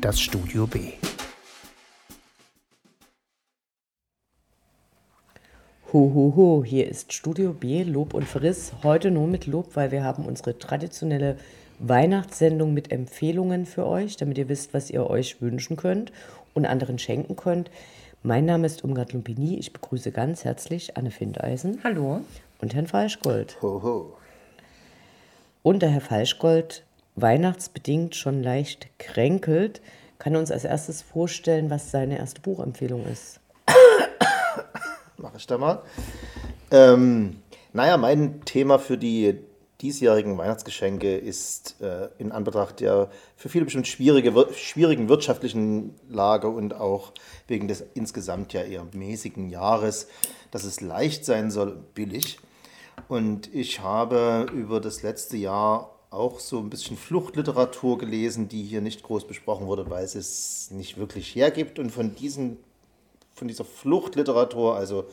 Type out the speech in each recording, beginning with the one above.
das Studio B. Ho, ho, ho, hier ist Studio B, Lob und Friss. Heute nur mit Lob, weil wir haben unsere traditionelle Weihnachtssendung mit Empfehlungen für euch, damit ihr wisst, was ihr euch wünschen könnt und anderen schenken könnt. Mein Name ist Umgard Lumpini. Ich begrüße ganz herzlich Anne Findeisen. Hallo. Und Herrn Falschgold. Ho, ho. Und der Herr Falschgold, weihnachtsbedingt schon leicht kränkelt, kann uns als erstes vorstellen, was seine erste Buchempfehlung ist. Mache ich da mal. Ähm, naja, mein Thema für die diesjährigen Weihnachtsgeschenke ist äh, in Anbetracht der für viele bestimmt schwierige, schwierigen wirtschaftlichen Lage und auch wegen des insgesamt ja eher mäßigen Jahres, dass es leicht sein soll billig. Und ich habe über das letzte Jahr auch so ein bisschen Fluchtliteratur gelesen, die hier nicht groß besprochen wurde, weil es es nicht wirklich hergibt. Und von, diesen, von dieser Fluchtliteratur, also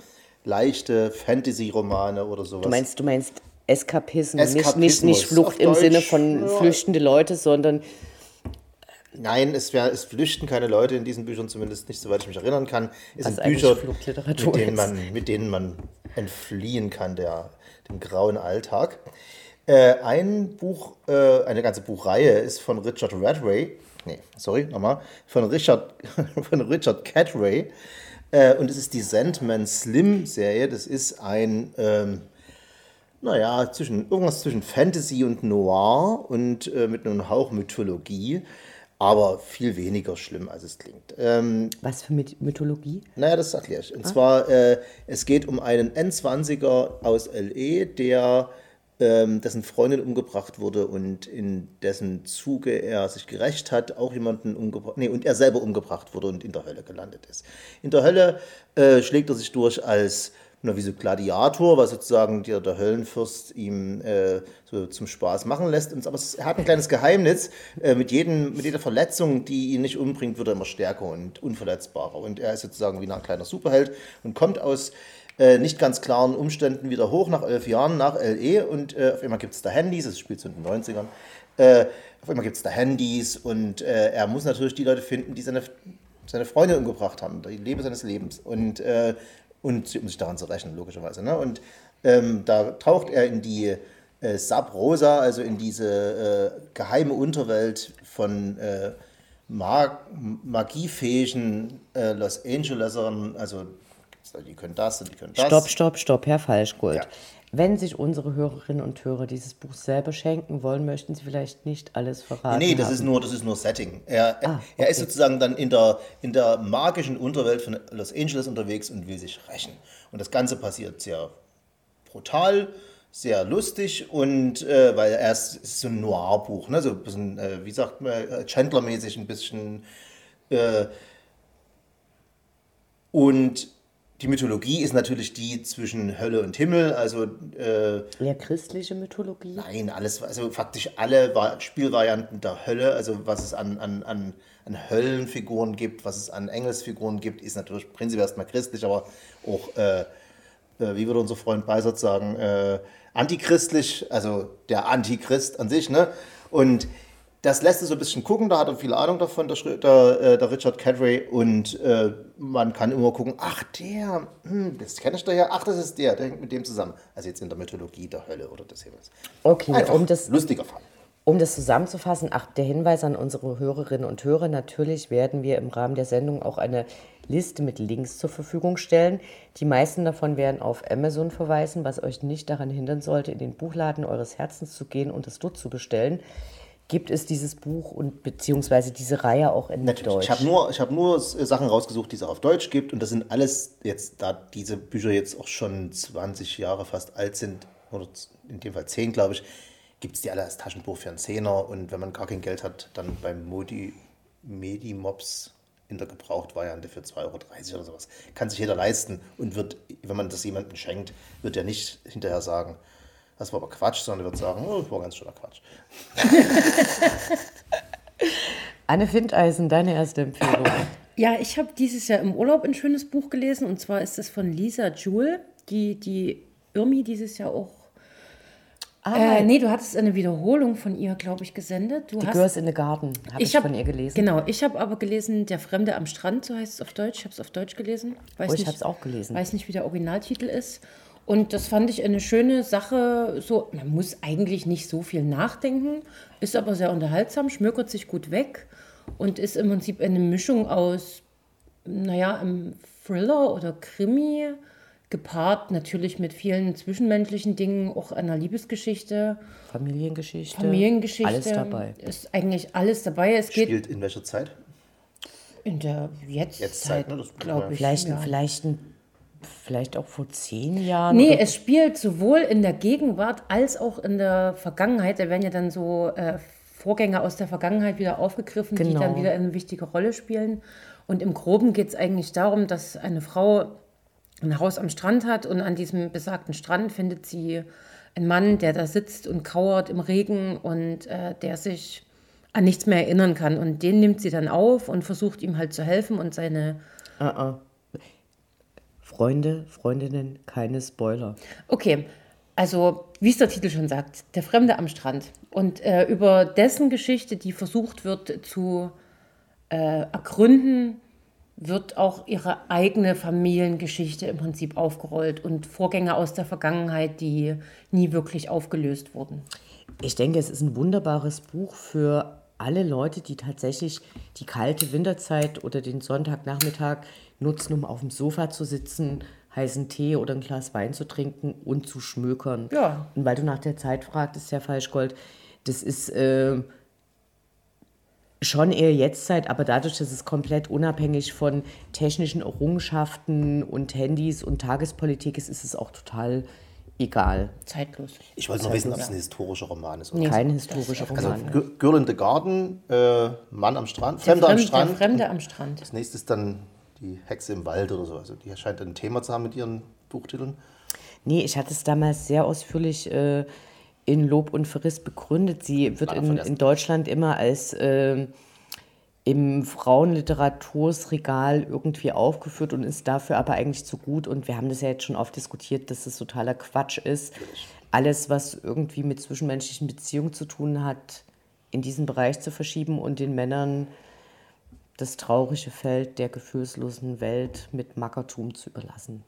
leichte Fantasy-Romane oder sowas. Du meinst, du meinst Eskapismus, nicht, Eskapismus, nicht, nicht Flucht im Deutsch, Sinne von ja. flüchtende Leute, sondern Nein, es, wär, es flüchten keine Leute in diesen Büchern, zumindest nicht, soweit ich mich erinnern kann. Es sind Bücher, mit denen, man, mit denen man entfliehen kann, der, dem grauen Alltag. Äh, ein Buch, äh, eine ganze Buchreihe ist von Richard Radray, nee, sorry, nochmal, von Richard, von Richard Catray. Äh, und es ist die Sandman Slim Serie. Das ist ein, ähm, naja, zwischen, irgendwas zwischen Fantasy und Noir und äh, mit einem Hauch Mythologie, aber viel weniger schlimm, als es klingt. Ähm, was für Myth- Mythologie? naja, das erkläre ich. Und zwar, äh, es geht um einen N20er aus LE, der dessen Freundin umgebracht wurde und in dessen Zuge er sich gerecht hat, auch jemanden umgebracht, nee, und er selber umgebracht wurde und in der Hölle gelandet ist. In der Hölle äh, schlägt er sich durch als na, wie so Gladiator, was sozusagen der, der Höllenfürst ihm äh, so zum Spaß machen lässt. Und, aber er hat ein kleines Geheimnis. Äh, mit, jedem, mit jeder Verletzung, die ihn nicht umbringt, wird er immer stärker und unverletzbarer. Und er ist sozusagen wie ein kleiner Superheld und kommt aus äh, nicht ganz klaren Umständen wieder hoch nach elf Jahren nach LE. Und äh, auf einmal gibt es da Handys, es spielt so in den 90ern. Äh, auf einmal gibt es da Handys und äh, er muss natürlich die Leute finden, die seine, seine Freunde umgebracht haben, die Liebe seines Lebens. Und, äh, und um sich daran zu rächen, logischerweise. Ne? Und ähm, da taucht er in die äh, Sub Rosa, also in diese äh, geheime Unterwelt von mag magiefähigen äh, Los Angelesern, also die können das und die können das. Stopp, stopp, stopp, Herr Falschgold. Ja. Wenn sich unsere Hörerinnen und Hörer dieses Buch selber schenken wollen, möchten sie vielleicht nicht alles verraten. Nee, das haben. ist nur, das ist nur Setting. Er, Ah, er ist sozusagen dann in der, in der magischen Unterwelt von Los Angeles unterwegs und will sich rächen. Und das Ganze passiert sehr brutal, sehr lustig und äh, weil er ist, ist so ein Noir-Buch, ne? so ein bisschen, äh, wie sagt man, äh, Chandler-mäßig ein bisschen. Äh, und die Mythologie ist natürlich die zwischen Hölle und Himmel, also äh, Eher christliche Mythologie? Nein, alles, also faktisch alle Va- Spielvarianten der Hölle, also was es an, an, an, an Höllenfiguren gibt, was es an Engelsfiguren gibt, ist natürlich prinzipiell erstmal christlich, aber auch, äh, äh, wie würde unser Freund Beisert sagen, äh, antichristlich, also der Antichrist an sich, ne? Und das lässt es so ein bisschen gucken, da hat er viel Ahnung davon, der, der, äh, der Richard Cadray. Und äh, man kann immer gucken, ach der, hm, das kenne ich doch ja, ach das ist der, der hängt mit dem zusammen. Also jetzt in der Mythologie der Hölle oder des Himmels. Okay, Einfach um das, lustiger Fall. um das zusammenzufassen, ach, der Hinweis an unsere Hörerinnen und Hörer, natürlich werden wir im Rahmen der Sendung auch eine Liste mit Links zur Verfügung stellen. Die meisten davon werden auf Amazon verweisen, was euch nicht daran hindern sollte, in den Buchladen eures Herzens zu gehen und es dort zu bestellen. Gibt es dieses Buch und beziehungsweise diese Reihe auch in Natürlich. Deutsch? Ich habe nur, ich hab nur äh, Sachen rausgesucht, die es auf Deutsch gibt. Und das sind alles jetzt, da diese Bücher jetzt auch schon 20 Jahre fast alt sind, oder in dem Fall 10, glaube ich, gibt es die alle als Taschenbuch für einen Zehner. Und wenn man gar kein Geld hat, dann beim Modi, Medimops in der Gebrauchtvariante für 2,30 Euro oder sowas. Kann sich jeder leisten und wird, wenn man das jemandem schenkt, wird er nicht hinterher sagen, das war aber Quatsch, sondern er wird sagen, oh, das war ganz schöner Quatsch. Anne Findeisen, deine erste Empfehlung. Ja, ich habe dieses Jahr im Urlaub ein schönes Buch gelesen und zwar ist es von Lisa Jewell, die die Irmi dieses Jahr auch Äh, nee, du hattest eine Wiederholung von ihr, glaube ich, gesendet. Du The hast, Girls in the Garden habe ich, hab- von ihr gelesen. Genau, ich habe aber gelesen, Der Fremde am Strand, so heißt es auf Deutsch. Ich habe es auf Deutsch gelesen. Weiß Oh, ich nicht- hab's auch gelesen. Weiß nicht, wie der Originaltitel ist. Und das fand ich eine schöne Sache. So, man muss eigentlich nicht so viel nachdenken, ist aber sehr unterhaltsam, schmökert sich gut weg und ist im Prinzip eine Mischung aus, naja, einem Thriller oder Krimi, gepaart natürlich mit vielen zwischenmenschlichen Dingen, auch einer Liebesgeschichte, Familiengeschichte. Familiengeschichte. Alles dabei. Ist eigentlich alles dabei. Es geht Spielt in welcher Zeit? in der Jetztzeit, Jetztzeit, ne? Das- glaube ich. Vielleicht, ja. vielleicht, ein, vielleicht auch vor zehn Jahren. Nee, es spielt sowohl in der Gegenwart als auch in der Vergangenheit. Da werden ja dann so äh, Vorgänge aus der Vergangenheit wieder aufgegriffen, die Genau. dann wieder eine wichtige Rolle spielen. Und im Groben geht es eigentlich darum, dass eine Frau ein Haus am Strand hat und an diesem besagten Strand findet sie einen Mann, der da sitzt und kauert im Regen und äh, der sich an nichts mehr erinnern kann. Und den nimmt sie dann auf und versucht ihm halt zu helfen und seine Freunde, Freundinnen, keine Spoiler. Okay, also wie es der Titel schon sagt, der Fremde am Strand. Und äh, über dessen Geschichte, die versucht wird zu äh, ergründen, wird auch ihre eigene Familiengeschichte im Prinzip aufgerollt und Vorgänge aus der Vergangenheit, die nie wirklich aufgelöst wurden. Ich denke, es ist ein wunderbares Buch für alle Leute, die tatsächlich die kalte Winterzeit oder den Sonntagnachmittag nutzen, um auf dem Sofa zu sitzen, heißen Tee oder ein Glas Wein zu trinken und zu schmökern. Ja. Und weil du nach der Zeit fragtest, Herr Falschgold, das ist äh, schon eher Jetztzeit, aber dadurch, dass es komplett unabhängig von technischen Errungenschaften und Handys und Tagespolitik ist, ist es auch total egal. Zeitlos. Ich wollte noch wissen, ob es ein historischer Roman ist. Oder? Nee. Kein historischer Also Roman. Girl Girl in the Garden, äh, Mann am Strand, Der Fremder am Fremde, Strand. der Fremde am Strand. Das nächste ist dann die Hexe im Wald oder so. Also die scheint ein Thema zu haben mit ihren Buchtiteln. Nee, ich hatte es damals sehr ausführlich äh, in Lob und Verriss begründet. Sie wird in, in Deutschland immer als äh, im Frauenliteratursregal irgendwie aufgeführt und ist dafür aber eigentlich zu gut. Und wir haben das ja jetzt schon oft diskutiert, dass es totaler Quatsch ist. Alles, was irgendwie mit zwischenmenschlichen Beziehungen zu tun hat, in diesen Bereich zu verschieben und den Männern das traurige Feld der gefühlslosen Welt mit Mackertum zu überlassen.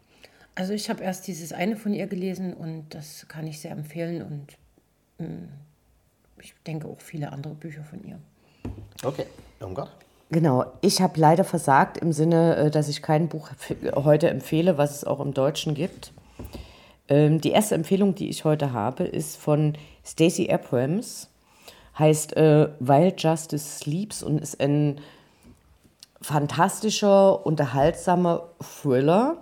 Also ich habe erst dieses eine von ihr gelesen und das kann ich sehr empfehlen und mm, ich denke auch viele andere Bücher von ihr. Okay, Irmgard. Genau, ich habe leider versagt im Sinne, äh, dass ich kein Buch heute empfehle, was es auch im Deutschen gibt. Ähm, Die erste Empfehlung, die ich heute habe, ist von Stacey Abrams, heißt äh, While Justice Sleeps und ist ein fantastischer, unterhaltsamer Thriller.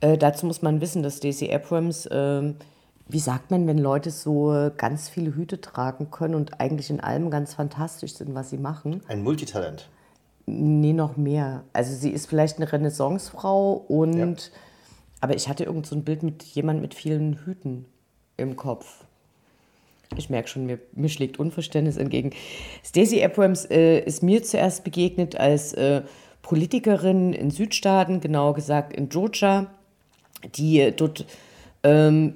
Äh, dazu muss man wissen, dass Stacey Abrams, ähm, wie sagt man, wenn Leute so äh, ganz viele Hüte tragen können und eigentlich in allem ganz fantastisch sind, was sie machen. Ein Multitalent. Nee, noch mehr. Also sie ist vielleicht eine Renaissancefrau und Ja. aber ich hatte irgend so ein Bild mit jemand mit vielen Hüten im Kopf. Ich merke schon, mir, mir schlägt Unverständnis entgegen. Stacey Abrams äh, ist mir zuerst begegnet als äh, Politikerin in Südstaaten, genauer gesagt in Georgia, die äh, dort ähm,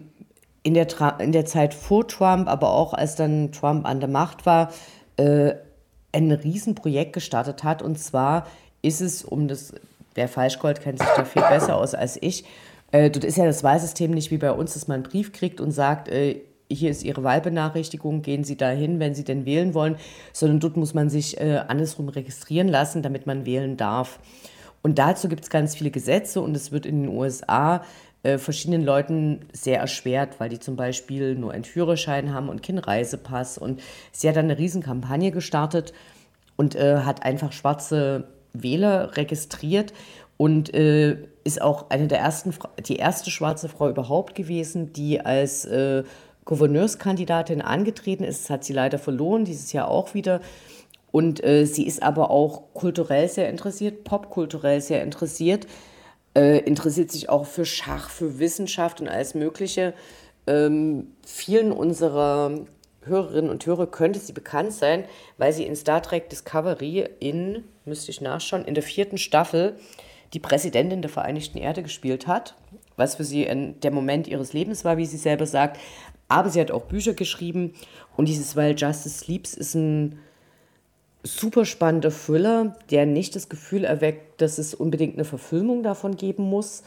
in, der in der Zeit vor Trump, aber auch als dann Trump an der Macht war, äh, ein Riesenprojekt gestartet hat. Und zwar ist es, um das, wer Falschgold kennt sich da viel besser aus als ich, äh, dort ist ja das Wahlsystem nicht wie bei uns, dass man einen Brief kriegt und sagt, äh, hier ist Ihre Wahlbenachrichtigung, gehen Sie da hin, wenn Sie denn wählen wollen, sondern dort muss man sich äh, andersrum registrieren lassen, damit man wählen darf. Und dazu gibt es ganz viele Gesetze und es wird in den USA äh, verschiedenen Leuten sehr erschwert, weil die zum Beispiel nur einen Führerschein haben und keinen Reisepass. Und sie hat dann eine Riesenkampagne gestartet und äh, hat einfach schwarze Wähler registriert und äh, ist auch eine der ersten, die erste schwarze Frau überhaupt gewesen, die als äh, Gouverneurskandidatin angetreten ist. Das hat sie leider verloren, dieses Jahr auch wieder. Und äh, sie ist aber auch kulturell sehr interessiert, popkulturell sehr interessiert, äh, interessiert sich auch für Schach, für Wissenschaft und alles Mögliche. Ähm, vielen unserer Hörerinnen und Hörer könnte sie bekannt sein, weil sie in Star Trek Discovery in, müsste ich nachschauen, in der vierten Staffel die Präsidentin der Vereinigten Erde gespielt hat, was für sie der Moment ihres Lebens war, wie sie selber sagt. Aber sie hat auch Bücher geschrieben und dieses Weil Justice Sleeps ist ein super spannender Thriller, der nicht das Gefühl erweckt, dass es unbedingt eine Verfilmung davon geben muss,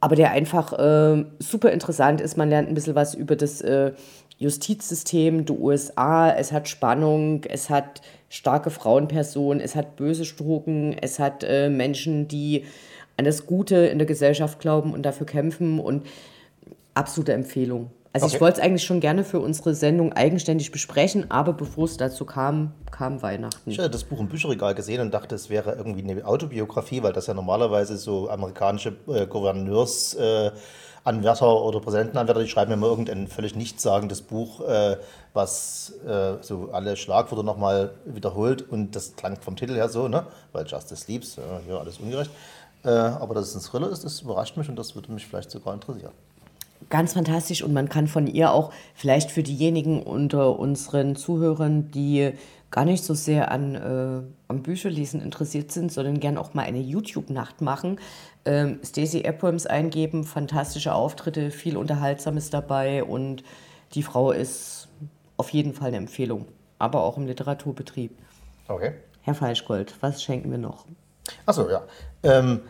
aber der einfach äh, super interessant ist. Man lernt ein bisschen was über das äh, Justizsystem der USA. Es hat Spannung, es hat starke Frauenpersonen, es hat böse Strugen, es hat äh, Menschen, die an das Gute in der Gesellschaft glauben und dafür kämpfen und absolute Empfehlung. Also okay. ich wollte es eigentlich schon gerne für unsere Sendung eigenständig besprechen, aber bevor es dazu kam, kam Weihnachten. Ich hatte das Buch im Bücherregal gesehen und dachte, es wäre irgendwie eine Autobiografie, weil das ja normalerweise so amerikanische äh, Gouverneursanwärter äh, oder Präsidentenanwärter, die schreiben immer irgendein völlig nichtssagendes Buch, äh, was äh, so alle Schlagwörter nochmal wiederholt und das klang vom Titel her so, ne? weil Justice Leaves, ja, alles ungerecht. Äh, aber dass es ein Thriller ist, das überrascht mich und das würde mich vielleicht sogar interessieren ganz fantastisch und man kann von ihr auch vielleicht für diejenigen unter unseren Zuhörern, die gar nicht so sehr an, äh, am Bücherlesen interessiert sind, sondern gern auch mal eine YouTube-Nacht machen. Ähm, Stacey Abrams eingeben, fantastische Auftritte, viel Unterhaltsames dabei und die Frau ist auf jeden Fall eine Empfehlung, aber auch im Literaturbetrieb. Okay. Herr Falschgold, was schenken wir noch? Achso, ja. Ähm,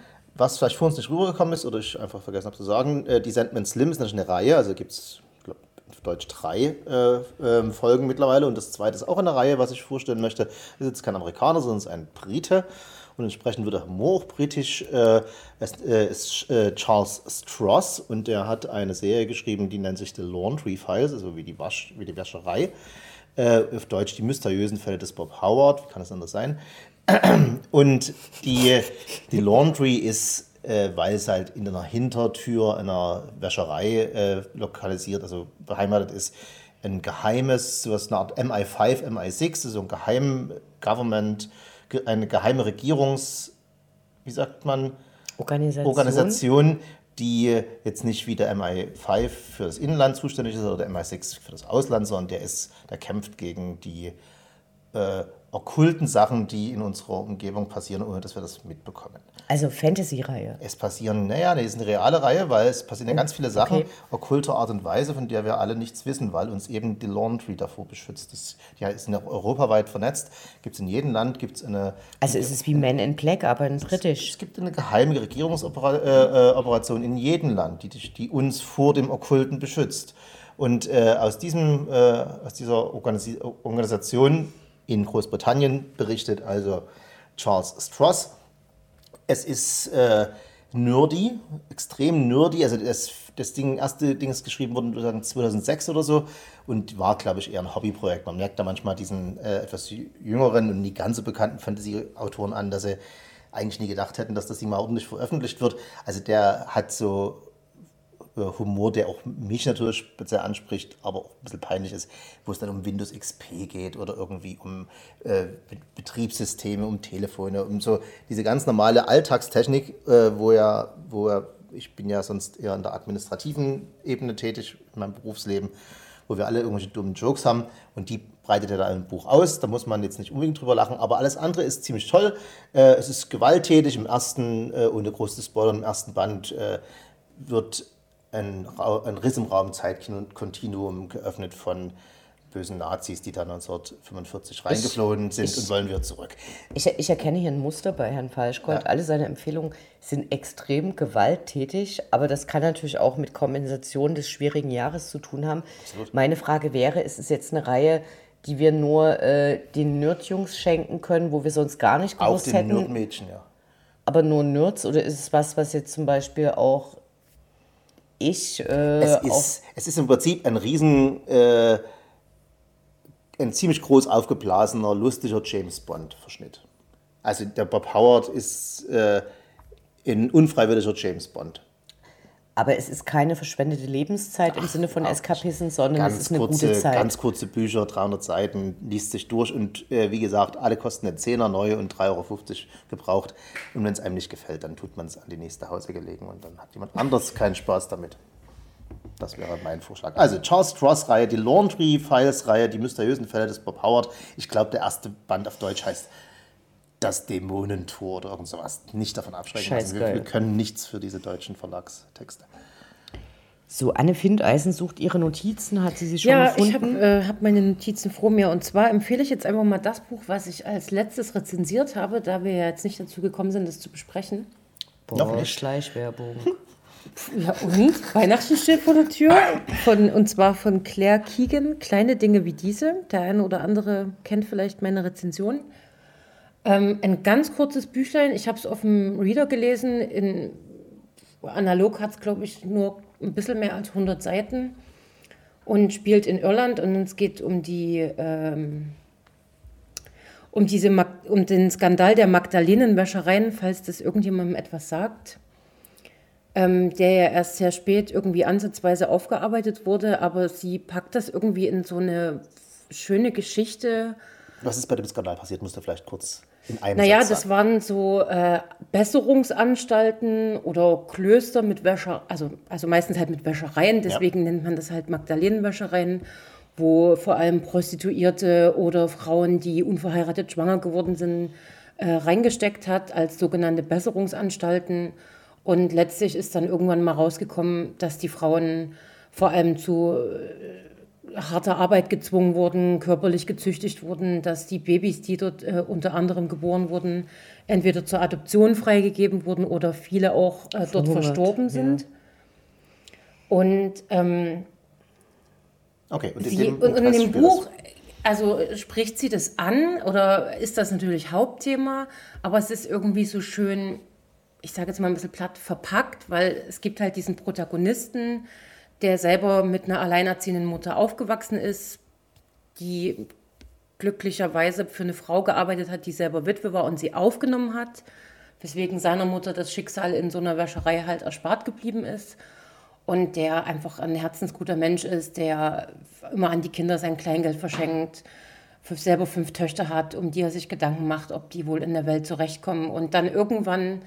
was vielleicht vor uns nicht rübergekommen ist oder ich einfach vergessen habe zu sagen, äh, die Sandman Slim ist natürlich eine Reihe, also gibt es auf Deutsch drei äh, äh, Folgen mittlerweile und das zweite ist auch eine Reihe, was ich vorstellen möchte. Ist jetzt kein Amerikaner, sondern ist ein Brite und entsprechend wird der Humor auch britisch. Äh, es äh, ist äh, Charles Stross und der hat eine Serie geschrieben, die nennt sich The Laundry Files, also wie die, Wasch, wie die Wäscherei. auf Deutsch die mysteriösen Fälle des Bob Howard, wie kann es anders sein? Und die, die Laundry ist, äh, weil es halt in einer Hintertür einer Wäscherei äh, lokalisiert, also beheimatet ist, ein geheimes, so eine Art MI5, MI6, also ein geheim Government, eine geheime Regierungs, wie sagt man? Organisation. Organisation, die jetzt nicht wie der MI5 für das Inland zuständig ist oder der MI6 für das Ausland, sondern der ist, der kämpft gegen die äh, okkulten Sachen, die in unserer Umgebung passieren, ohne dass wir das mitbekommen. Also Fantasy-Reihe. Es passieren, naja, nee, es ist eine reale Reihe, weil es passieren ja ganz viele Sachen okay. okkulter Art und Weise, von der wir alle nichts wissen, weil uns eben die Laundry davor beschützt. Das, die ist europaweit vernetzt, gibt es in jedem Land, gibt es eine... Also es ist wie Men in Black, aber in britisch. Es, es gibt eine geheime Regierungsoperation äh, in jedem Land, die, die uns vor dem Okkulten beschützt. Und äh, aus, diesem, äh, aus dieser Organis Organisation in Großbritannien berichtet also Charles Stross. Es ist äh, nerdy, extrem nerdy. Also das, das Ding, erste Ding ist geschrieben worden 2006 oder so und war, glaube ich, eher ein Hobbyprojekt. Man merkt da manchmal diesen äh, etwas jüngeren und nie ganz so bekannten Fantasy-Autoren an, dass sie eigentlich nie gedacht hätten, dass das Ding mal ordentlich veröffentlicht wird. Also der hat so Humor, der auch mich natürlich speziell anspricht, aber auch ein bisschen peinlich ist, wo es dann um Windows XP geht oder irgendwie um äh, Betriebssysteme, um Telefone, um so diese ganz normale Alltagstechnik, äh, wo ja, wo ja, ich bin ja sonst eher in der administrativen Ebene tätig in meinem Berufsleben, wo wir alle irgendwelche dummen Jokes haben und die breitet er da im Buch aus. Da muss man jetzt nicht unbedingt drüber lachen, aber alles andere ist ziemlich toll. Äh, es ist gewalttätig im ersten, äh, ohne großes Spoiler, im ersten Band äh, wird ein, ein Riss im Raumzeitkontinuum geöffnet von bösen Nazis, die da 1945 reingeflogen ich, sind ich, und wollen wir zurück. Ich, ich, erkenne hier ein Muster bei Herrn Falschgold. Ja. Alle seine Empfehlungen sind extrem gewalttätig, aber das kann natürlich auch mit Kompensation des schwierigen Jahres zu tun haben. Absolut. Meine Frage wäre, ist es jetzt eine Reihe, die wir nur äh, den Nerdjungs schenken können, wo wir sonst gar nicht gewusst auch den hätten? Nerdmädchen, ja. Aber nur Nerds oder ist es was, was jetzt zum Beispiel auch ich. Äh, es, ist, es ist im Prinzip ein riesen, äh, ein ziemlich groß aufgeblasener, lustiger James Bond-Verschnitt. Also der Bob Howard ist äh, ein unfreiwilliger James Bond. Aber es ist keine verschwendete Lebenszeit im Ach, Sinne von Eskapissen, sondern es ist eine kurze, gute Zeit. Ganz kurze Bücher, 300 Seiten, liest sich durch und äh, wie gesagt, alle kosten einen Zehner neu und 3,50 Euro gebraucht. Und wenn es einem nicht gefällt, dann tut man es an die nächste Hause gelegen und dann hat jemand anders keinen Spaß damit. Das wäre mein Vorschlag. Also Charles Stross-Reihe, die Laundry Files-Reihe, die mysteriösen Fälle des Bob Howard. Ich glaube, der erste Band auf Deutsch heißt das Dämonentor oder irgend sowas. Nicht davon abschrecken lassen. Wir, wir, können nichts für diese deutschen Verlagstexte. So, Anne Findeisen sucht ihre Notizen, hat sie sie schon ja, gefunden? ich habe äh, hab meine Notizen vor mir. Und zwar empfehle ich jetzt einfach mal das Buch, was ich als letztes rezensiert habe, da wir ja jetzt nicht dazu gekommen sind, das zu besprechen. Noch Boah, nicht. Schleichwerbung. Ja, und Weihnachten steht vor der Tür. Von, und zwar von Claire Keegan, Kleine Dinge wie diese. Der eine oder andere kennt vielleicht meine Rezension. Ähm, ein ganz kurzes Büchlein. Ich habe es auf dem Reader gelesen. In, analog hat es, glaube ich, nur ein bisschen mehr als 100 Seiten. Und spielt in Irland. Und es geht um die... Ähm, um, diese, um den Skandal der Magdalenenwäschereien, falls das irgendjemandem etwas sagt ähm, der ja erst sehr spät irgendwie ansatzweise aufgearbeitet wurde, aber sie packt das irgendwie in so eine schöne Geschichte. Was ist bei dem Skandal passiert? Musst du vielleicht kurz in einem Naja, Satz das waren so äh, Besserungsanstalten oder Klöster mit Wäscher, also, also meistens halt mit Wäschereien, deswegen nennt man das halt Magdalenenwäschereien, wo vor allem Prostituierte oder Frauen, die unverheiratet schwanger geworden sind, äh, reingesteckt hat als sogenannte Besserungsanstalten. Und letztlich ist dann irgendwann mal rausgekommen, dass die Frauen vor allem zu äh, harter Arbeit gezwungen wurden, körperlich gezüchtigt wurden, dass die Babys, die dort äh, unter anderem geboren wurden, entweder zur Adoption freigegeben wurden oder viele auch äh, dort Verhungert, verstorben sind. Und ähm, Okay, und in Sie, dem und, und in dem Buch, also spricht sie das an oder ist das natürlich Hauptthema, aber es ist irgendwie so schön, ich sage jetzt mal ein bisschen platt, verpackt, weil es gibt halt diesen Protagonisten, der selber mit einer alleinerziehenden Mutter aufgewachsen ist, die glücklicherweise für eine Frau gearbeitet hat, die selber Witwe war und sie aufgenommen hat, weswegen seiner Mutter das Schicksal in so einer Wäscherei halt erspart geblieben ist. Und der einfach ein herzensguter Mensch ist, der immer an die Kinder sein Kleingeld verschenkt, selber fünf Töchter hat, um die er sich Gedanken macht, ob die wohl in der Welt zurechtkommen. Und dann irgendwann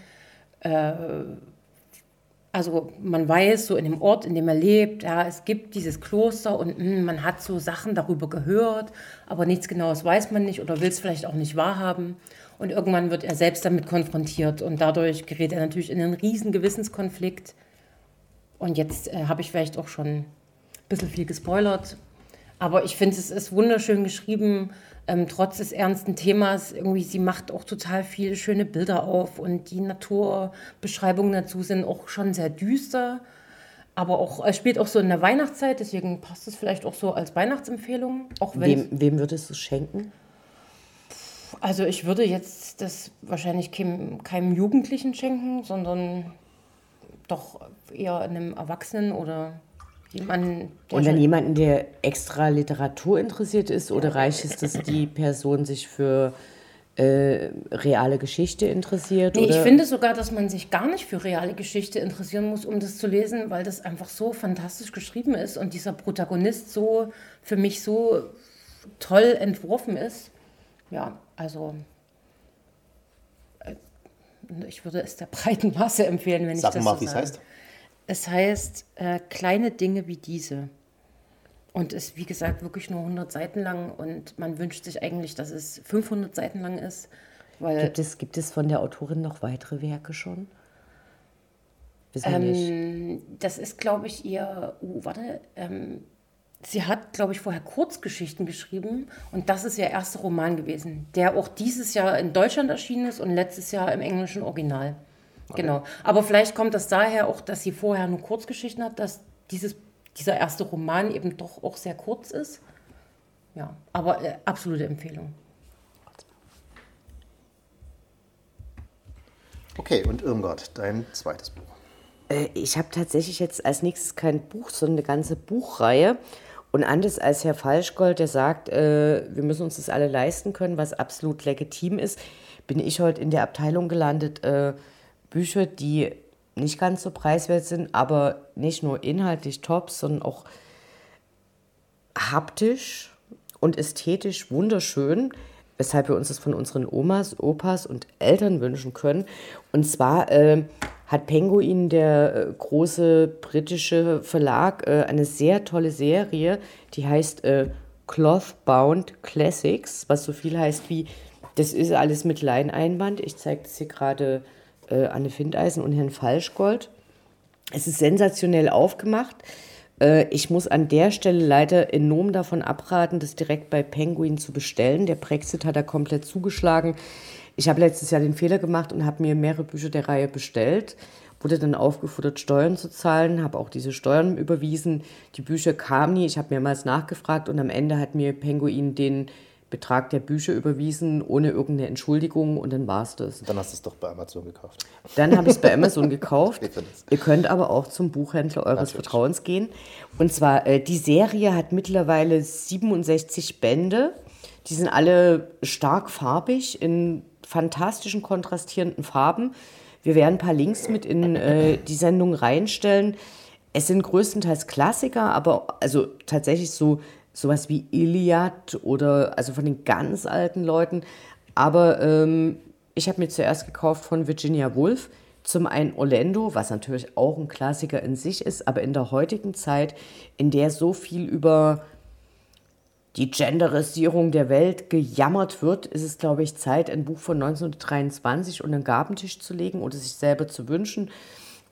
also man weiß so in dem Ort, in dem er lebt, ja, es gibt dieses Kloster und mh, man hat so Sachen darüber gehört, aber nichts Genaues weiß man nicht oder will es vielleicht auch nicht wahrhaben. Und irgendwann wird er selbst damit konfrontiert und dadurch gerät er natürlich in einen riesen Gewissenskonflikt. Und jetzt äh, habe ich vielleicht auch schon ein bisschen viel gespoilert. Aber ich finde, es ist wunderschön geschrieben, ähm, trotz des ernsten Themas. Irgendwie, sie macht auch total viele schöne Bilder auf und die Naturbeschreibungen dazu sind auch schon sehr düster. Aber auch, es spielt auch so in der Weihnachtszeit, deswegen passt es vielleicht auch so als Weihnachtsempfehlung. Auch Wem, wem würdest du es schenken? also ich würde jetzt das wahrscheinlich keinem, keinem Jugendlichen schenken, sondern doch eher einem Erwachsenen oder jemanden, der Und dann jemanden, der extra Literatur interessiert ist oder reicht es, dass die Person sich für äh, reale Geschichte interessiert? Nee, ich oder? finde sogar, dass man sich gar nicht für reale Geschichte interessieren muss, um das zu lesen, weil das einfach so fantastisch geschrieben ist und dieser Protagonist so für mich so toll entworfen ist. Ja, also äh, ich würde es der breiten Masse empfehlen, wenn Sag ich das mal, so wie es heißt. Es heißt äh, kleine Dinge wie diese. Und ist, wie gesagt, wirklich nur 100 Seiten lang. Und man wünscht sich eigentlich, dass es 500 Seiten lang ist. Gibt es, gibt es von der Autorin noch weitere Werke schon? Wissen wir nicht. Ähm, das ist, glaube ich, ihr. Uh, warte. Ähm, sie hat, glaube ich, vorher Kurzgeschichten geschrieben. Und das ist ihr erster Roman gewesen, der auch dieses Jahr in Deutschland erschienen ist und letztes Jahr im englischen Original. Genau. Aber vielleicht kommt das daher auch, dass sie vorher nur Kurzgeschichten hat, dass dieses, dieser erste Roman eben doch auch sehr kurz ist. Ja, aber äh, absolute Empfehlung. Okay, und Irmgard, dein zweites Buch. Äh, Ich habe tatsächlich jetzt als nächstes kein Buch, sondern eine ganze Buchreihe. Und anders als Herr Falschgold, der sagt, äh, wir müssen uns das alle leisten können, was absolut legitim ist, bin ich heute in der Abteilung gelandet, äh, Bücher, die nicht ganz so preiswert sind, aber nicht nur inhaltlich top, sondern auch haptisch und ästhetisch wunderschön, weshalb wir uns das von unseren Omas, Opas und Eltern wünschen können. Und zwar äh, hat Penguin, der äh, große britische Verlag, äh, eine sehr tolle Serie, die heißt äh, Clothbound Classics, was so viel heißt wie, das ist alles mit Leineinband. Ich zeige das hier gerade äh, Anne Findeisen und Herrn Falschgold. Es ist sensationell aufgemacht. Äh, ich muss an der Stelle leider enorm davon abraten, das direkt bei Penguin zu bestellen. Der Brexit hat da komplett zugeschlagen. Ich habe letztes Jahr den Fehler gemacht und habe mir mehrere Bücher der Reihe bestellt. Wurde dann aufgefordert, Steuern zu zahlen, habe auch diese Steuern überwiesen. Die Bücher kamen nie, ich habe mehrmals nachgefragt und am Ende hat mir Penguin den Betrag der Bücher überwiesen, ohne irgendeine Entschuldigung und dann war es das. Dann hast du es doch bei Amazon gekauft. Dann habe ich es bei Amazon gekauft. Ihr könnt aber auch zum Buchhändler eures Natürlich. Vertrauens gehen. Und zwar, äh, die Serie hat mittlerweile 67 Bände. Die sind alle stark farbig, in fantastischen kontrastierenden Farben. Wir werden ein paar Links mit in äh, die Sendung reinstellen. Es sind größtenteils Klassiker, aber also tatsächlich so sowas wie Iliad oder also von den ganz alten Leuten. Aber ähm, ich habe mir zuerst gekauft von Virginia Woolf. Zum einen Orlando, was natürlich auch ein Klassiker in sich ist, aber in der heutigen Zeit, in der so viel über die Genderisierung der Welt gejammert wird, ist es, glaube ich, Zeit, ein Buch von 1923 unter den Gabentisch zu legen oder sich selber zu wünschen.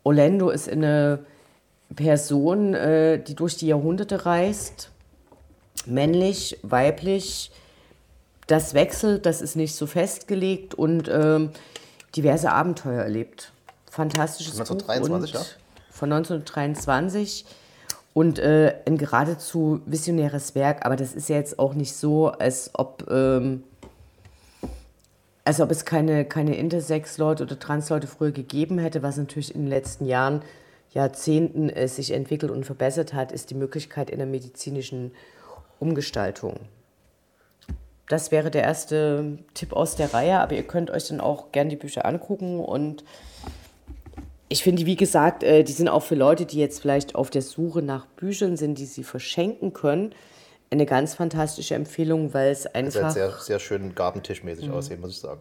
Orlando ist eine Person, äh, die durch die Jahrhunderte reist, männlich, weiblich, das wechselt, das ist nicht so festgelegt und ähm, diverse Abenteuer erlebt. Fantastisches Von Buch 1923, und ja? Von 1923 und äh, ein geradezu visionäres Werk, aber das ist ja jetzt auch nicht so, als ob, ähm, als ob es keine, keine Intersex-Leute oder Trans-Leute früher gegeben hätte, was natürlich in den letzten Jahren, Jahrzehnten äh, sich entwickelt und verbessert hat, ist die Möglichkeit in der medizinischen Umgestaltung. Das wäre der erste Tipp aus der Reihe, aber ihr könnt euch dann auch gern die Bücher angucken und ich finde, wie gesagt, äh, die sind auch für Leute, die jetzt vielleicht auf der Suche nach Büchern sind, die sie verschenken können, eine ganz fantastische Empfehlung, weil es Das einfach hat sehr, sehr schön gabentischmäßig aussehen, muss ich sagen.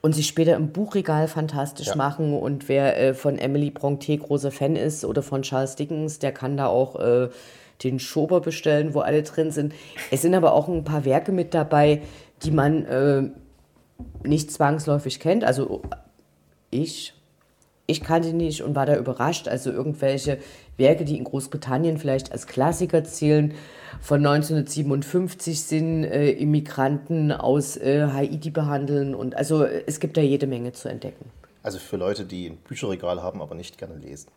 und sich später im Buchregal fantastisch Ja. machen. Und wer äh, von Emily Brontë großer Fan ist oder von Charles Dickens, der kann da auch äh, den Schober bestellen, wo alle drin sind. Es sind aber auch ein paar Werke mit dabei, die man äh, nicht zwangsläufig kennt. Also ich, ich kannte nicht und war da überrascht. Also irgendwelche Werke, die in Großbritannien vielleicht als Klassiker zählen, von 1957 sind äh, Immigranten aus äh, Haiti behandeln und also es gibt da jede Menge zu entdecken. Also für Leute, die ein Bücherregal haben, aber nicht gerne lesen.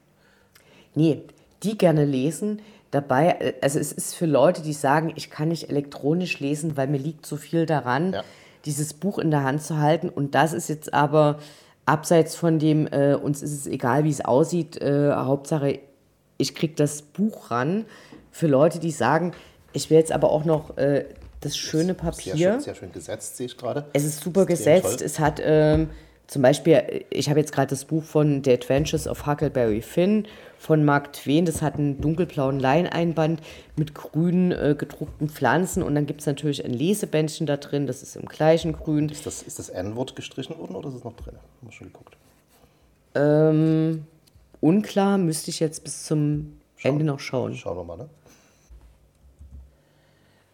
Nee, die gerne lesen. Dabei, äh, also es ist für Leute, die sagen, ich kann nicht elektronisch lesen, weil mir liegt so viel daran, Ja. dieses Buch in der Hand zu halten. Und das ist jetzt aber abseits von dem, äh, uns ist es egal, wie es aussieht, äh, Hauptsache, ich kriege das Buch ran. Für Leute, die sagen, ich will jetzt aber auch noch äh, das schöne Sehr Papier. schön, sehr schön gesetzt, sehe ich gerade. Es ist super Extrem gesetzt. Es hat ähm, zum Beispiel, ich habe jetzt gerade das Buch von The Adventures of Huckleberry Finn von Mark Twain. Das hat einen dunkelblauen Leineinband mit grün äh, gedruckten Pflanzen. Und dann gibt es natürlich ein Lesebändchen da drin. Das ist im gleichen Grün. Ist das, ist das N-Wort gestrichen worden oder ist es noch drin? Haben wir schon geguckt. Ähm, unklar, müsste ich jetzt bis zum Ende noch schauen. Schauen wir mal, ne?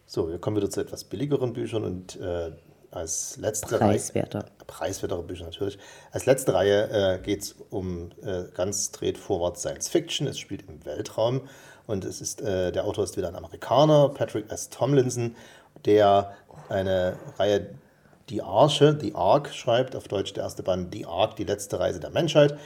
So, wir kommen wieder zu etwas billigeren Büchern und äh, als letzte Preiswerter. Reihe. Preiswertere Bücher natürlich. Als letzte Reihe äh, geht es um äh, ganz straightforward Science Fiction. Es spielt im Weltraum und es ist, äh, der Autor ist wieder ein Amerikaner, Patrick S. Tomlinson, der eine Reihe Die Arche, The Ark schreibt, auf Deutsch der erste Band The Ark, die letzte Reise der Menschheit.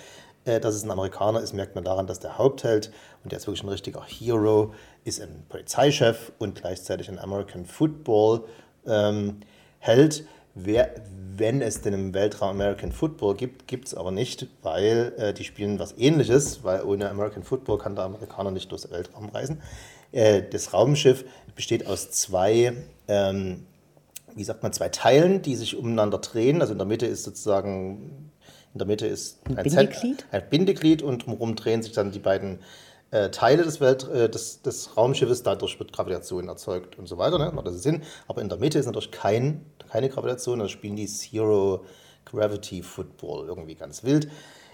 Äh, dass es ein Amerikaner ist, merkt man daran, dass der Hauptheld, und der ist wirklich ein richtiger Hero, ist ein Polizeichef und gleichzeitig ein American Football ähm, Held. Wer, wenn es denn im Weltraum American Football gibt, gibt es aber nicht, weil äh, die spielen was ähnliches, weil ohne American Football kann der Amerikaner nicht durchs Weltraum reisen. Äh, das Raumschiff besteht aus zwei ähm, wie sagt man, zwei Teilen, die sich umeinander drehen. Also in der Mitte ist sozusagen, in der Mitte ist Ein Zent- Bindeglied? ein Bindeglied und drumherum drehen sich dann die beiden äh, Teile des, Welt, äh, des, des Raumschiffes. Dadurch wird Gravitation erzeugt und so weiter. Ne? Macht das Sinn. Aber in der Mitte ist natürlich kein, keine Gravitation. Da spielen die Zero Gravity Football irgendwie ganz wild.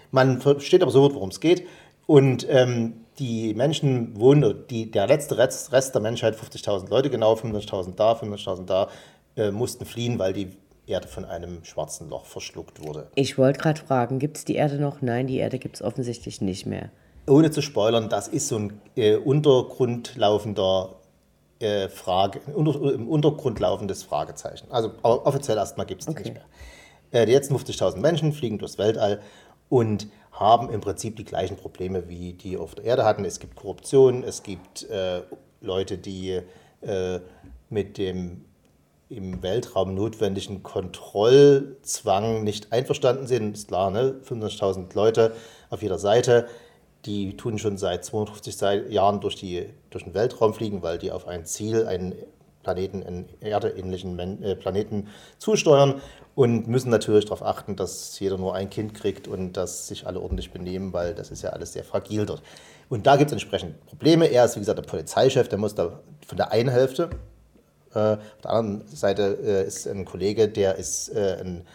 Man versteht aber sofort, worum es geht. Und ähm, die Menschen wohnen, die, der letzte Rest, Rest der Menschheit, 50.000 Leute genau, 25.000 da, 25.000 da, äh, mussten fliehen, weil die Erde von einem schwarzen Loch verschluckt wurde. Ich wollte gerade fragen, gibt es die Erde noch? Nein, die Erde gibt es offensichtlich nicht mehr. Ohne zu spoilern, das ist so ein äh, Untergrund laufender äh, Frage, unter, im Untergrund laufendes Fragezeichen. Also offiziell erstmal gibt es okay. nicht mehr. Äh, die letzten 50.000 Menschen fliegen durchs Weltall und haben im Prinzip die gleichen Probleme, wie die auf der Erde hatten. Es gibt Korruption, es gibt äh, Leute, die äh, mit dem im Weltraum notwendigen Kontrollzwang nicht einverstanden sind. Ist klar, ne? 25.000 Leute auf jeder Seite, die tun schon seit 52 Jahren durch, die, durch den Weltraum fliegen, weil die auf ein Ziel, einen Planeten, einen erdeähnlichen äh, Planeten zusteuern und müssen natürlich darauf achten, dass jeder nur ein Kind kriegt und dass sich alle ordentlich benehmen, weil das ist ja alles sehr fragil dort. Und da gibt es entsprechend Probleme. Er ist, wie gesagt, der Polizeichef, der muss da von der einen Hälfte äh, auf der anderen Seite äh, ist ein Kollege, der ist äh, ein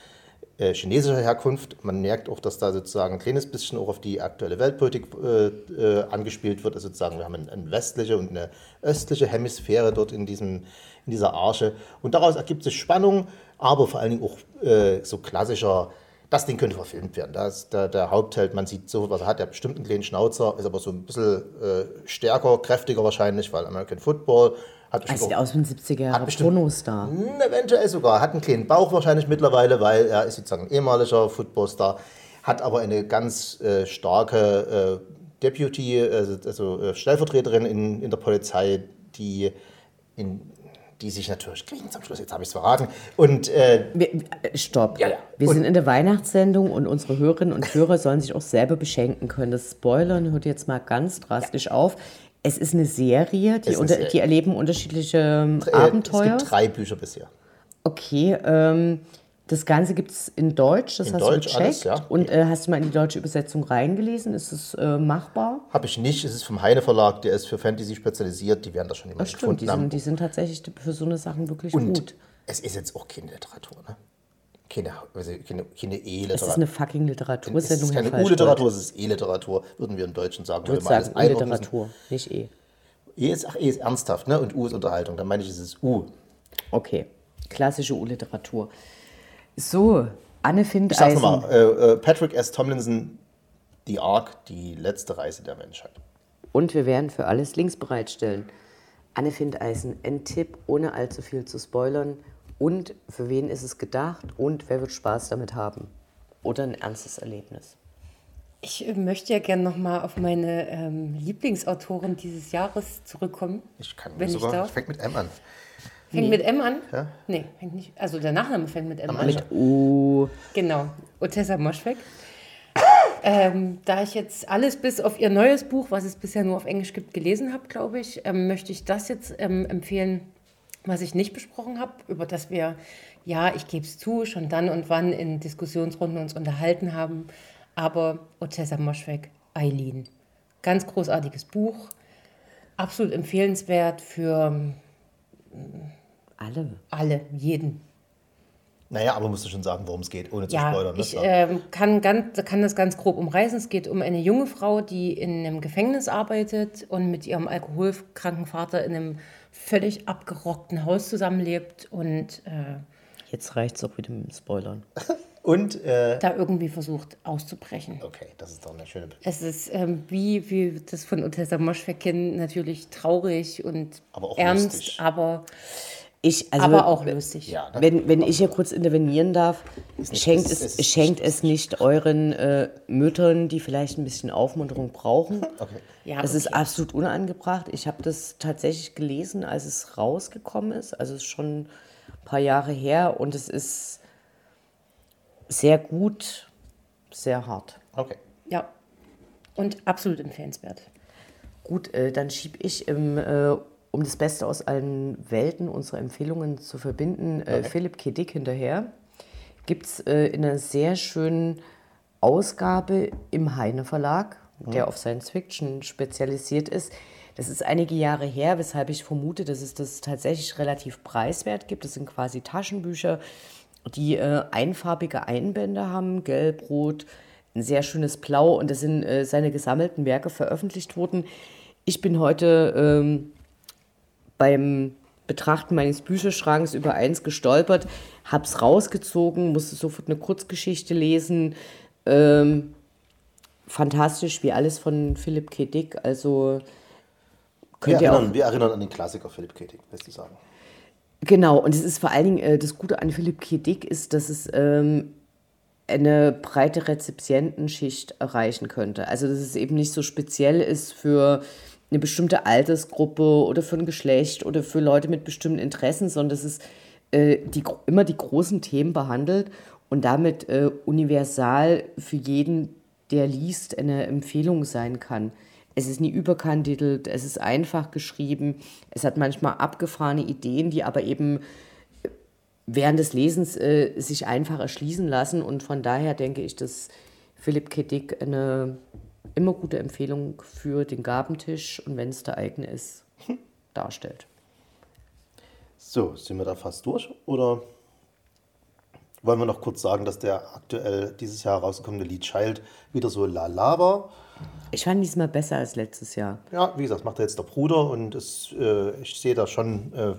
chinesischer Herkunft. Man merkt auch, dass da sozusagen ein kleines bisschen auch auf die aktuelle Weltpolitik äh, angespielt wird. Also sozusagen, wir haben eine westliche und eine östliche Hemisphäre dort in, diesem, in dieser Arche. Und daraus ergibt sich Spannung, aber vor allen Dingen auch äh, so klassischer, das Ding könnte verfilmt werden. Da ist der, der, Hauptheld, man sieht so, was er hat, der hat bestimmt einen kleinen Schnauzer, ist aber so ein bisschen äh, stärker, kräftiger wahrscheinlich, weil American Football hat also sieht aus wie ein 70er Jahre Pornostar. Eventuell sogar. Hat einen kleinen Bauch wahrscheinlich mittlerweile, weil er ist sozusagen ein ehemaliger Footballstar. Hat aber eine ganz äh, starke äh, Deputy, also, also äh, Stellvertreterin in, in der Polizei, die in die sich natürlich kriegen zum Schluss, jetzt habe ich es verraten. Und, äh, wir, äh, Stopp. Ja, ja. Wir und, sind in der Weihnachtssendung und unsere Hörerinnen und Hörer sollen sich auch selber beschenken können. Das Spoilern hört jetzt mal ganz drastisch ja. auf. Es ist eine Serie, die, unter, Serie. die erleben unterschiedliche ähm, Abenteuer. Es gibt drei Bücher bisher. Okay, ähm, das Ganze gibt es in Deutsch, das in hast Deutsch du gecheckt. Alles, ja. Und äh, hast du mal in die deutsche Übersetzung reingelesen? Ist es äh, machbar? Habe ich nicht. Es ist vom Heine Verlag, der ist für Fantasy spezialisiert. Die werden das schon immer gefunden die sind, Die sind tatsächlich für so eine Sachen wirklich Und gut. Es ist jetzt auch keine Literatur, ne? Keine, also keine, keine E-Literatur. Es ist eine fucking Literatursendung. Es ist keine U-Literatur, es ist E-Literatur, würden wir im Deutschen sagen. Ich würde sagen E-Literatur, nicht E. E ist, ach, e ist ernsthaft, ne? Und U ist Unterhaltung. Dann meine ich, es ist U. Okay, klassische U-Literatur. So, Anne Findeisen. Ich sag's nochmal, äh, äh, Patrick S. Tomlinson, The Ark, die letzte Reise der Menschheit. Und wir werden für alles Links bereitstellen. Anne Findeisen, ein Tipp, ohne allzu viel zu spoilern und für wen ist es gedacht und wer wird Spaß damit haben oder ein ernstes Erlebnis. Ich äh, möchte ja gerne nochmal auf meine ähm, Lieblingsautorin dieses Jahres zurückkommen. Ich kann wenn sogar, ich darf. fängt mit M an. Fängt nee. mit M an? Ja? Nee, fängt nicht. Also der Nachname fängt mit M an. Mit U. Genau, Otessa Moschweg. ähm, da ich jetzt alles bis auf ihr neues Buch, was es bisher nur auf Englisch gibt, gelesen habe, glaube ich, ähm, möchte ich das jetzt ähm, empfehlen, was ich nicht besprochen habe, über das wir, ja, ich gebe es zu, schon dann und wann in Diskussionsrunden uns unterhalten haben, aber Otessa Moschweg, Eileen. Ganz großartiges Buch, absolut empfehlenswert für mm, alle. Alle, jeden. Naja, aber musst du schon sagen, worum es geht, ohne zu ja, spoilern. Ne? Ich äh, kann, ganz, kann das ganz grob umreißen. Es geht um eine junge Frau, die in einem Gefängnis arbeitet und mit ihrem alkoholkranken Vater in einem völlig abgerockten Haus zusammenlebt und äh, jetzt reicht es auch wieder mit dem Spoilern. und äh, da irgendwie versucht auszubrechen. Okay, das ist doch eine schöne. Be es ist ähm, wie wie das von Otessa Moschweg kennen, natürlich traurig und aber ernst, lustig. aber ich, also, aber auch lustig. Ja, wenn, wenn ich hier kurz intervenieren darf, nicht, schenkt, es, es, schenkt es nicht euren äh, Müttern, die vielleicht ein bisschen Aufmunterung brauchen. Okay. Ja, es okay. ist absolut unangebracht. Ich habe das tatsächlich gelesen, als es rausgekommen ist. Also es ist schon ein paar Jahre her und es ist sehr gut, sehr hart. Okay. Ja, und absolut empfehlenswert. Gut, äh, dann schiebe ich im äh, um das Beste aus allen Welten unsere Empfehlungen zu verbinden, äh. Philipp K. Dick hinterher. Gibt es äh, in einer sehr schönen Ausgabe im Heine Verlag, mhm. der auf Science Fiction spezialisiert ist. Das ist einige Jahre her, weshalb ich vermute, dass es das tatsächlich relativ preiswert gibt. Das sind quasi Taschenbücher, die äh, einfarbige Einbände haben, gelb, rot, ein sehr schönes Blau und das sind äh, seine gesammelten Werke veröffentlicht worden. Ich bin heute ähm, beim Betrachten meines Bücherschranks über eins gestolpert, habe es rausgezogen, musste sofort eine Kurzgeschichte lesen. Ähm, fantastisch wie alles von Philipp K. Dick. Also Wir könnt ihr auch erinnern, wir erinnern an den Klassiker Philipp K. Dick, lässt sich sagen. Genau, und es ist vor allen Dingen, äh, das Gute an Philipp K. Dick ist, dass es ähm, eine breite Rezipientenschicht erreichen könnte. Also dass es eben nicht so speziell ist für eine bestimmte Altersgruppe oder für ein Geschlecht oder für Leute mit bestimmten Interessen, sondern dass es äh, die, immer die großen Themen behandelt und damit äh, universal für jeden, der liest, eine Empfehlung sein kann. Es ist nie überkandidelt, es ist einfach geschrieben, es hat manchmal abgefahrene Ideen, die aber eben während des Lesens äh, sich einfach erschließen lassen. Und von daher denke ich, dass Philipp K. Eine immer gute Empfehlung für den Gabentisch und wenn es der eigene ist, darstellt. So, sind wir da fast durch? Oder wollen wir noch kurz sagen, dass der aktuell dieses Jahr rausgekommene Lied Child wieder so lala war? Ich fand diesmal besser als letztes Jahr. Ja, wie gesagt, macht er jetzt der Bruder und es, äh, ich sehe da schon äh,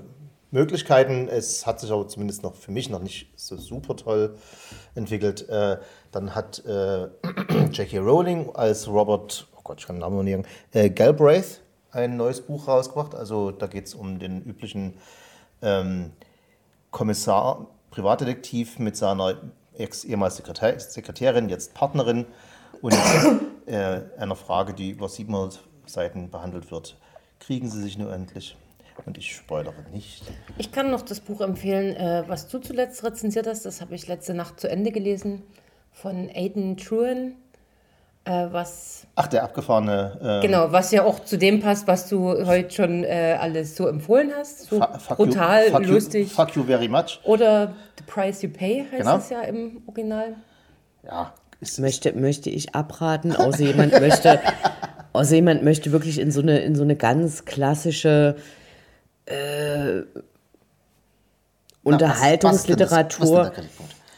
Möglichkeiten. Es hat sich aber zumindest noch für mich noch nicht so super toll entwickelt. Äh, dann hat äh, Jackie Rowling als Robert, oh Gott, ich kann den Namen noch nicht äh, Galbraith ein neues Buch rausgebracht. Also da geht es um den üblichen ähm, Kommissar, Privatdetektiv mit seiner ex ehemals Sekretär, Sekretärin, jetzt Partnerin und äh, einer Frage, die über 700 Seiten behandelt wird. Kriegen sie sich nur endlich? Und ich spoilere nicht. Ich kann noch das Buch empfehlen, äh, was du zuletzt rezensiert hast. Das habe ich letzte Nacht zu Ende gelesen von Aidan Truen. Äh, was, Ach, der abgefahrene. Äh, genau, was ja auch zu dem passt, was du heute schon äh, alles so empfohlen hast. So Fa- fuck brutal, you, fuck lustig. You, fuck you very much. Oder The Price You Pay heißt Genau. es ja im Original. Ja, ist, Möchte, möchte ich abraten, außer jemand möchte, außer jemand möchte wirklich in so eine, in so eine ganz klassische äh, Unterhaltungsliteratur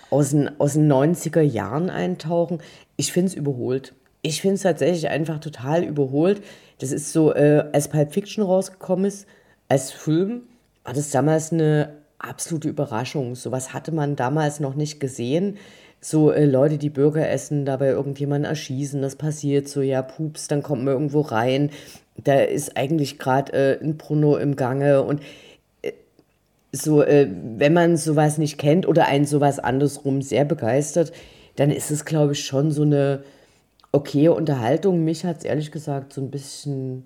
aus den, aus den 90er Jahren eintauchen. Ich finde es überholt. Ich finde es tatsächlich einfach total überholt. Das ist so, äh, als Pulp Fiction rausgekommen ist, als Film, war das damals eine absolute Überraschung. Sowas hatte man damals noch nicht gesehen. So äh, Leute, die Burger essen, dabei irgendjemanden erschießen, das passiert so, ja, pups, dann kommt man irgendwo rein. Da ist eigentlich gerade äh, ein Bruno im Gange und so, äh, wenn man sowas nicht kennt oder einen sowas andersrum sehr begeistert, dann ist es, glaube ich, schon so eine okaye Unterhaltung. Mich hat es ehrlich gesagt so ein bisschen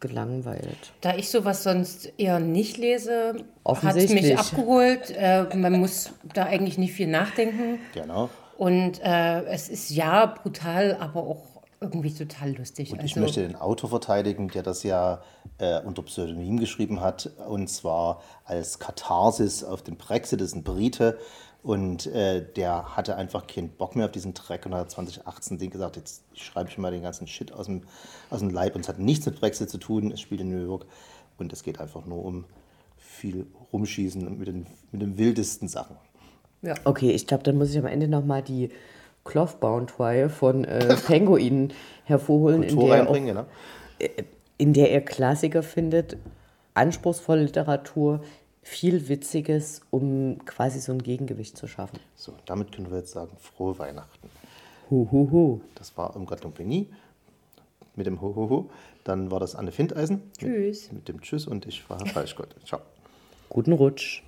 gelangweilt. Da ich sowas sonst eher nicht lese, hat es mich abgeholt. Äh, man muss da eigentlich nicht viel nachdenken. Genau. Und äh, es ist ja brutal, aber auch irgendwie total lustig. Und ich Also, möchte den Autor verteidigen, der das ja äh, unter Pseudonym geschrieben hat, und zwar als Katharsis auf den Brexit, das ist ein Brite. Und äh, der hatte einfach keinen Bock mehr auf diesen Track und hat 2018 den gesagt, jetzt schreibe ich mal den ganzen Shit aus dem, aus dem Leib. Und es hat nichts mit Brexit zu tun, es spielt in New York und es geht einfach nur um viel Rumschießen und mit den, mit den wildesten Sachen. Okay, ich glaube, dann muss ich am Ende nochmal die Clothbound-Reihe von äh, Penguin hervorholen, in der, auch, reinbringen, genau. in der er Klassiker findet, anspruchsvolle Literatur, viel Witziges, um quasi so ein Gegengewicht zu schaffen. So, damit können wir jetzt sagen, frohe Weihnachten. Hu, hu, hu. Das war Irmgard Lumpini mit dem Hohoho. Dann war das Anne Findeisen. Tschüss. Mit, mit dem Tschüss und ich war Herr Falschgott. Ciao. Guten Rutsch.